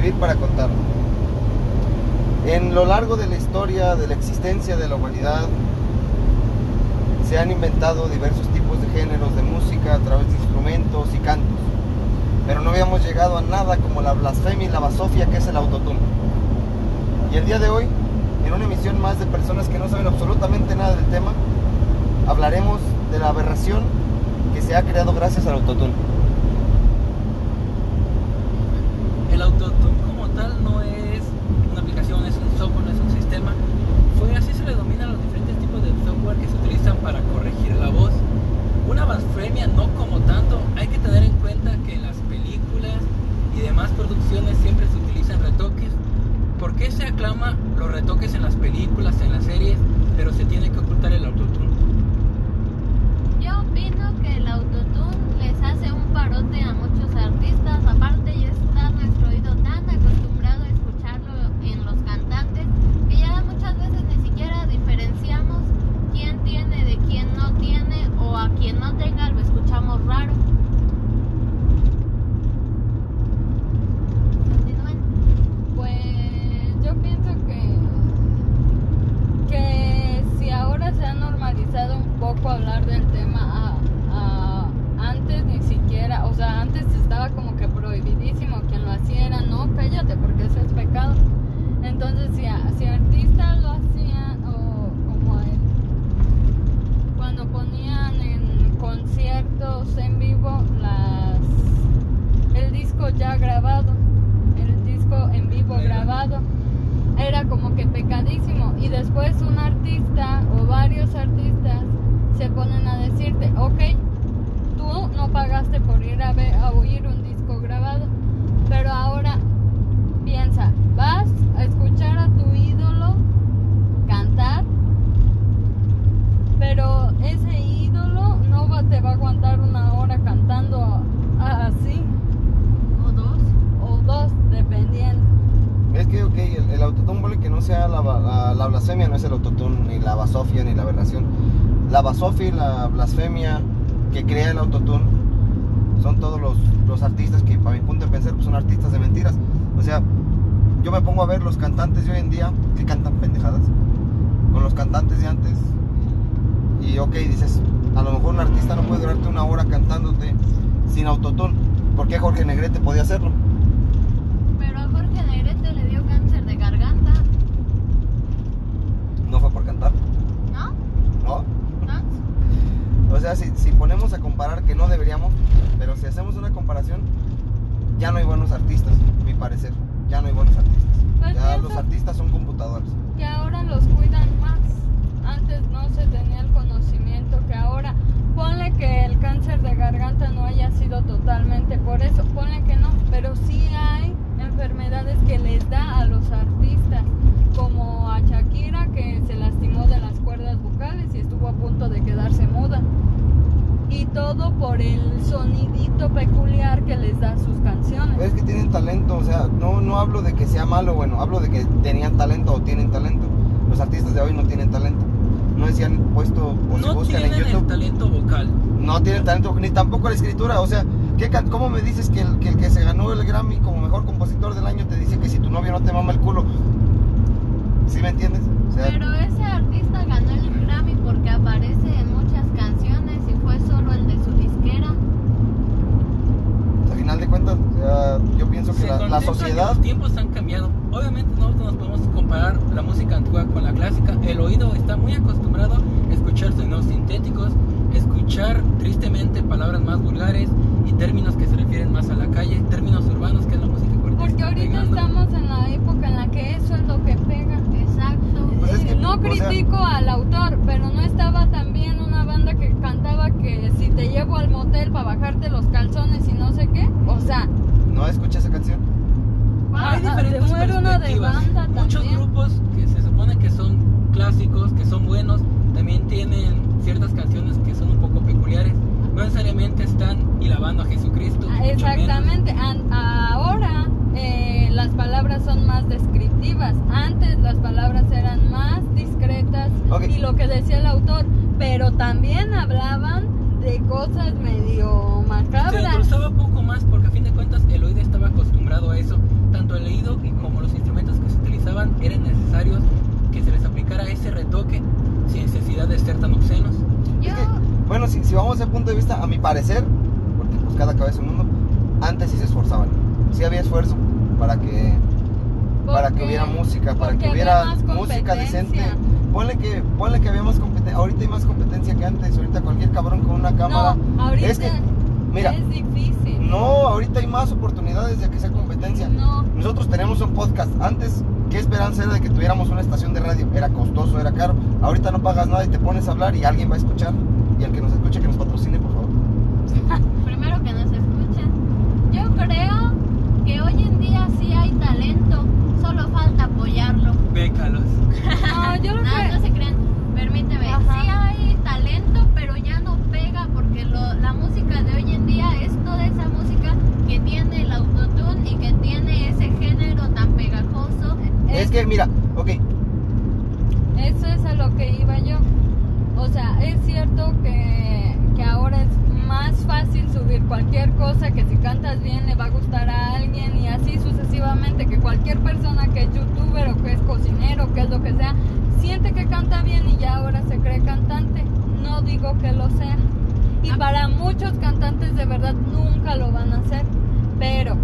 vivir para contarlo. En lo largo de la historia, de la existencia de la humanidad, se han inventado diversos tipos de géneros de música a través de instrumentos y cantos. Pero no habíamos llegado a nada como la blasfemia y la basofia que es el autotune. Y el día de hoy, en una emisión más de personas que no saben absolutamente nada del tema, hablaremos de la aberración que se ha creado gracias al autotune. El autotune tal no es una aplicación, es un software, no es un sistema. Fue así se le domina los diferentes tipos de software que se utilizan para corregir la voz. Una blasfemia no como tanto, hay que tener en cuenta que en las películas y demás producciones siempre se utilizan retoques. ¿Por qué se aclama los retoques en las películas, en las series, pero se tiene que ocultar el autotune? Yo opino que el autotune les hace un parote a muchos artistas. Aparte, ya está nuestro oído tan acostumbrado a escucharlo en los cantantes que ya muchas veces ni siquiera diferenciamos quién tiene de quién no tiene o a quien no tenga lo escuchamos raro. Continúen. Pues yo pienso que que si ahora se ha normalizado un poco hablar del tema a- a- antes ni siquiera, o sea, antes estaba como que prohibidísimo quien lo hacía era no, cállate porque eso es pecado. Entonces si, a- si artistas lo hacían o como el- cuando ponían en conciertos en vivo las el disco ya grabado, el disco en vivo Era. grabado era como que pecadísimo y después un artista o varios artistas se ponen a decirte, ok, tú no pagaste por ir a, ver, a oír un disco grabado, pero ahora piensa, vas a escuchar a tu ídolo cantar, pero ese ídolo no va- te va a aguantar una hora cantando a- así O dos. o dos, dependiendo. Es que, ok, el, el autotune vale que no sea la, ba- la, la blasfemia, no es el autotune, la basofia, ni la aberración. La basofia y la blasfemia que crea el autotune son todos los, los artistas que, para mi punto de pensar, pues, son artistas de mentiras. O sea, yo me pongo a ver los cantantes de hoy en día que cantan pendejadas con los cantantes de antes. Y, ok, dices, a lo mejor un artista no puede durarte una hora cantándote sin autotune. ¿Por qué Jorge Negrete podía hacerlo? Pero a Jorge Negrete le dio cáncer de garganta, No fue por cantar, ¿no? ¿no? ¿No? O sea, si, si ponemos a comparar, que no deberíamos, pero si hacemos una comparación, ya no hay buenos artistas, mi parecer. Ya no hay buenos artistas. Pues Ya los artistas son computadoras. que ahora los cuidan más. Antes no se tenía el conocimiento que ahora. Ponle que el cáncer de garganta no haya sido totalmente por eso, ponle que no, pero sí hay enfermedades que les da a los artistas, como a Shakira que se lastimó de las cuerdas vocales y estuvo a punto de quedarse muda. Y todo por el sonidito peculiar que les da sus canciones. Es que tienen talento, o sea, no, no hablo de que sea malo, bueno, hablo de que tenían talento o tienen talento. Los artistas de hoy no tienen talento. No si han puesto o si No buscan en tienen el YouTube. talento vocal. No tienen talento, ni tampoco la escritura. O sea, ¿qué, can- ¿cómo me dices que el, que el que se ganó el Grammy como mejor compositor del año te dice que si tu novio no te mama el culo? ¿Sí me entiendes? O sea, Pero ese artista ganó el Grammy porque aparece en muchas canciones y fue solo el de su disquera. al final de cuentas, sea, yo pienso que la, la que sociedad... los tiempos han cambiado. Obviamente nosotros nos podemos comparar la música antigua con la clásica. El oído está muy acostumbrado a escuchar sonidos sintéticos, escuchar tristemente palabras más vulgares y términos que se refieren más a la calle, términos urbanos que es la música Porque ahorita pegando. estamos en la época en la que eso es lo que pega. Exacto. Pues es que, no o sea- critico al autor, pero no estaba también una banda que que si te llevo al motel para bajarte los calzones y no sé qué. O sea, ¿No escuché esa canción? Hay Ah, diferentes de uno banda Muchos también. grupos que se supone que son clásicos, que son buenos, también tienen ciertas canciones que son un poco peculiares. No necesariamente están hilabando a Jesucristo. Ah. Exactamente. An- ahora eh, las palabras son más descriptivas. Antes las palabras eran más discretas okay. y lo que decía el autor, pero también hablaban de cosas medio macabras. Se incrustaba un poco más porque a fin de cuentas el oído estaba acostumbrado a eso. Tanto el leído como los instrumentos que se utilizaban eran necesarios que se les aplicara ese retoque sin necesidad de ser tan obscenos. Es que, bueno, si, si vamos a punto de vista, a mi parecer, porque pues cada cabeza es un mundo, antes sí se esforzaban Sí había esfuerzo para que para que hubiera música, para que hubiera música decente. Ponle que, ponle que había más competencia, ahorita hay más competencia que antes, ahorita cualquier cabrón con una cámara. No, ahorita es que, mira, es difícil. no, ahorita hay más oportunidades de que sea competencia. No, Nosotros tenemos un podcast. Antes, ¿qué esperanza era de que tuviéramos una estación de radio? Era costoso, era caro. Ahorita no pagas nada y te pones a hablar y alguien va a escuchar. Y al que nos escuche, que nos patrocine, por favor. Primero que nos escuchen. Yo creo que hoy en día sí hay talento, solo falta apoyarlo. Bécalos. no, yo lo No, que... no se crean, permíteme. Ajá. Sí hay talento, pero ya no pega porque lo- la música de hoy en día es toda esa música que tiene el autotune y que tiene ese género tan pegajoso. Es que, mira, ok, Eso es a lo que iba yo. O sea, es cierto que, que ahora es más fácil subir cualquier cosa que si cantas bien le va a gustar a alguien y así sucesivamente, que cualquier persona que es youtuber o que es cocinero, que es lo que sea, siente que canta bien y ya ahora se cree cantante. No digo que lo sea. Y Ah. para muchos cantantes de verdad nunca lo van a hacer, pero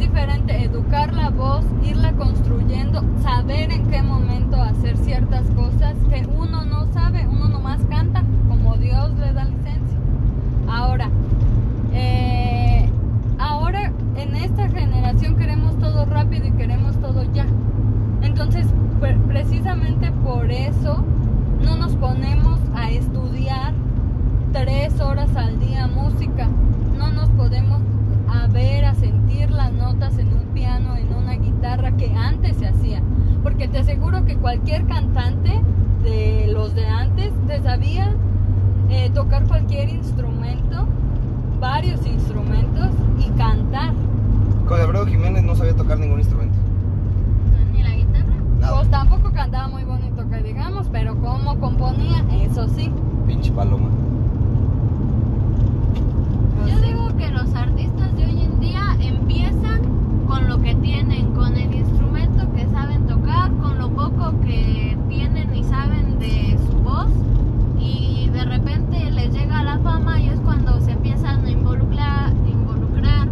diferente educar la voz, irla construyendo, saber en qué momento hacer ciertas cosas que uno no sabe, uno nomás canta como Dios le da licencia. Ahora, eh, ahora en esta generación queremos todo rápido y queremos todo ya. Entonces, pre- precisamente por eso no nos ponemos a estudiar tres horas al día música. No nos podemos a ver, a sentir las notas en un piano, en una guitarra que antes se hacía. Porque te aseguro que cualquier cantante de los de antes te sabía eh, tocar cualquier instrumento, varios instrumentos y cantar. con Alfredo Jiménez no sabía tocar ningún instrumento. Ni la guitarra. Nada. Pues tampoco cantaba muy bonito que digamos, pero como componía, eso sí. Pinche paloma. Pues Yo sí. digo que los artistas de hoy en día empiezan con lo que tienen, con el instrumento que saben tocar, con lo poco que tienen y saben de su voz y de repente les llega la fama y es cuando se empiezan a involucrar, involucrar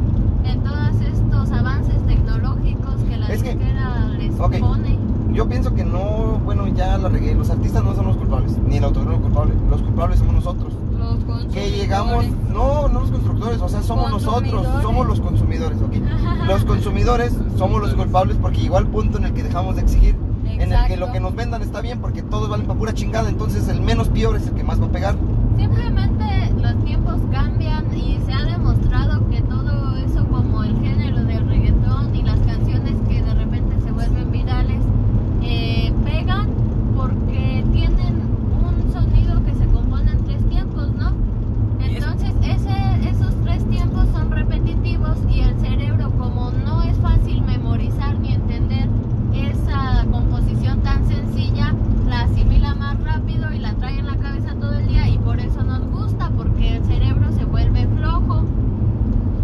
en todos estos avances tecnológicos que la Es que- disquera les ok. pone. Yo pienso que no, bueno, ya la regué. Los artistas no son los culpables, ni el autor es el culpable. Los culpables somos nosotros. Los Que llegamos, no, no los constructores, o sea, somos nosotros, somos los consumidores, ¿ok? Los consumidores somos los culpables porque llegó al punto en el que dejamos de exigir, en el que lo que nos vendan está bien porque todos valen para pura chingada, entonces el menos peor es el que más va a pegar. Simplemente los tiempos cambian y se ha demostrado que todo eso como el género del reggaetón y las canciones que de repente se vuelven virales eh, pegan porque tienen un sonido que se compone en tres tiempos, ¿no? Entonces ese, esos tres tiempos son repetitivos y el cerebro como no es fácil memorizar ni entender esa composición tan sencilla, la asimila más rápido y la trae en la cabeza todo el día y por eso nos gusta, porque el cerebro se vuelve flojo.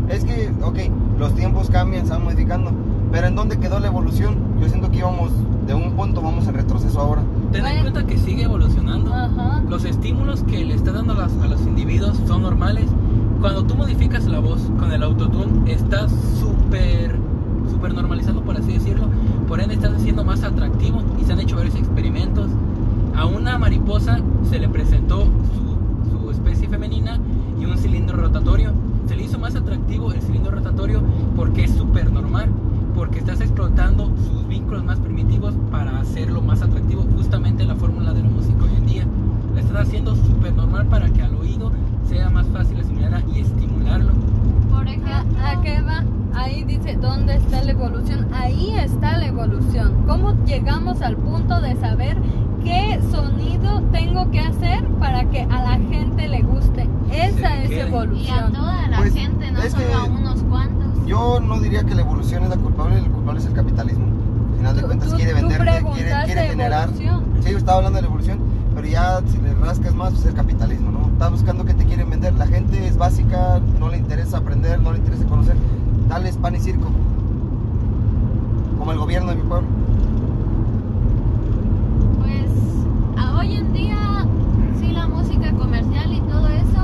Es que, ok, los tiempos cambian, se van modificando, pero ¿en dónde quedó la evolución? Yo siento que íbamos de un punto, vamos en retroceso ahora. Ten en Bueno. cuenta que sigue evolucionando. Ajá. Los estímulos que le está dando a, las- a los individuos son normales. Cuando tú modificas la voz con el autotune, estás súper súper normalizando, por así decirlo. Por ende, estás haciendo más atractivo y se han hecho varios experimentos. A una mariposa se le presentó su, su especie femenina y un cilindro rotatorio. Se le hizo más atractivo el cilindro rotatorio porque es súper normal. Porque estás explotando sus vínculos más primitivos para hacerlo más atractivo. Justamente la fórmula de la música hoy en día. La estás haciendo súper normal para que al oído sea más fácil asimilarla y estimularlo. Por ¿A, ejemplo, a qué va? Ahí dice, ¿dónde está la evolución? Ahí está la evolución. ¿Cómo llegamos al punto de saber qué sonido tengo que hacer para que a la gente le guste? Esa es quede. y a evolución. toda la Pues, gente, no solo que a unos cuantos. Yo no diría que la evolución es la culpable, el culpable es el capitalismo. Al final de Tú- cuentas tú- quiere tú venderte, quiere, quiere generar. evolución. Sí, yo estaba hablando de la evolución, pero ya si le rascas más, pues es el capitalismo, ¿no? Está buscando qué te quieren vender. La gente es básica, no le interesa aprender, no le interesa conocer. Dales pan y circo. Como el gobierno de mi pueblo. Pues a hoy en día sí la música comercial y todo eso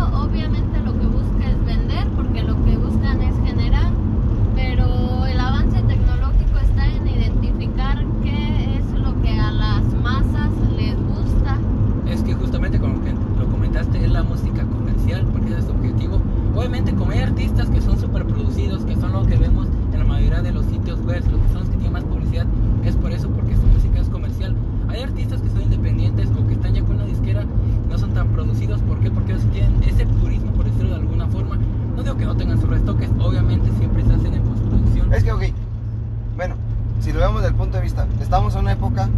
que, ok, bueno, si lo vemos desde el punto de vista, estamos en una época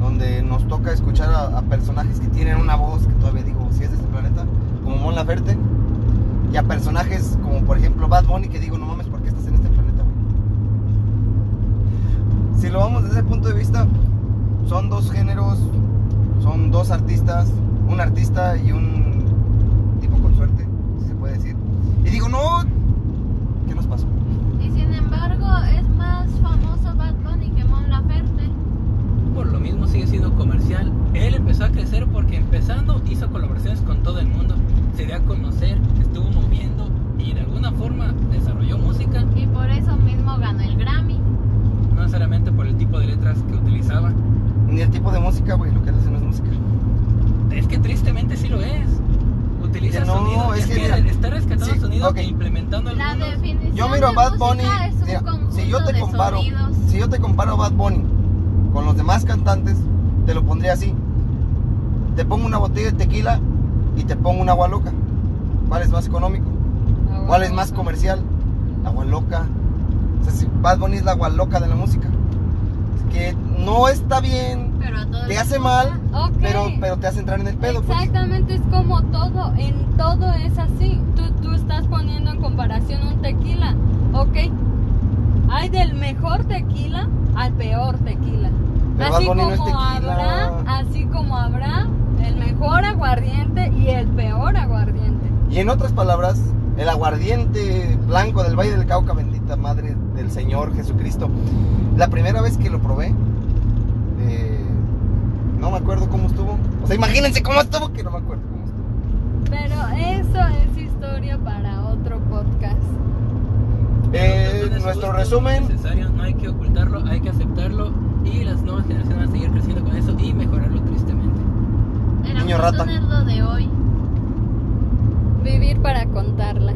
donde nos toca escuchar a, a personajes que tienen una voz que todavía digo, si es de este planeta, como Mon Laferte, y a personajes como por ejemplo Bad Bunny que digo, no mames, ¿por qué estás en este planeta? güey?" Si lo vamos desde ese punto de vista, son dos géneros, son dos artistas, un artista y un tipo con suerte, si se puede decir. Y digo, no, ¿qué nos pasó? Y sin embargo, es más famoso Bad Bunny que Mon Laferte. Por lo mismo sigue siendo comercial. Él empezó a crecer porque empezando hizo colaboraciones con todo el mundo. Se dio a conocer, se estuvo moviendo y de alguna forma desarrolló música. Y por eso mismo ganó el Grammy. No necesariamente por el tipo de letras que utilizaba. Ni el tipo de música, güey, lo que hace no es música. Es que tristemente sí lo es. Utiliza Que no, sonidos. es Es, que mira, está rescatando sí, sonidos ok. e implementando La algunos. Yo miro a Bad Bunny, mira, si yo te comparo, sonidos. si yo te comparo a Bad Bunny con los demás cantantes, te lo pondría así. Te pongo una botella de tequila y te pongo un agua loca. ¿Cuál es más económico? ¿Cuál es más comercial? Agua loca. O sea, si Bad Bunny es la agua loca de la música. Es que no está bien, Pero te hace mal, Ok. pero, pero te hace entrar en el pedo. pues. Exactamente, es como todo, en todo es así. Tú, tú estás poniendo en comparación un tequila, ¿ok? Hay del mejor tequila al peor tequila. Pero así no como habrá, así como habrá el mejor aguardiente y el peor aguardiente. Y en otras palabras, el aguardiente blanco del Valle del Cauca, bendita madre del Señor Jesucristo. La primera vez que lo probé, eh, no me acuerdo cómo estuvo. O sea, imagínense cómo estuvo, que no me acuerdo cómo estuvo. Pero eso es historia para otro podcast. Eh, nuestro resumen, necesario, no hay que ocultarlo, hay que aceptarlo y las nuevas generaciones van a seguir creciendo con eso y mejorarlo tristemente. El Niño rata. es lo de hoy. Vivir para contarla.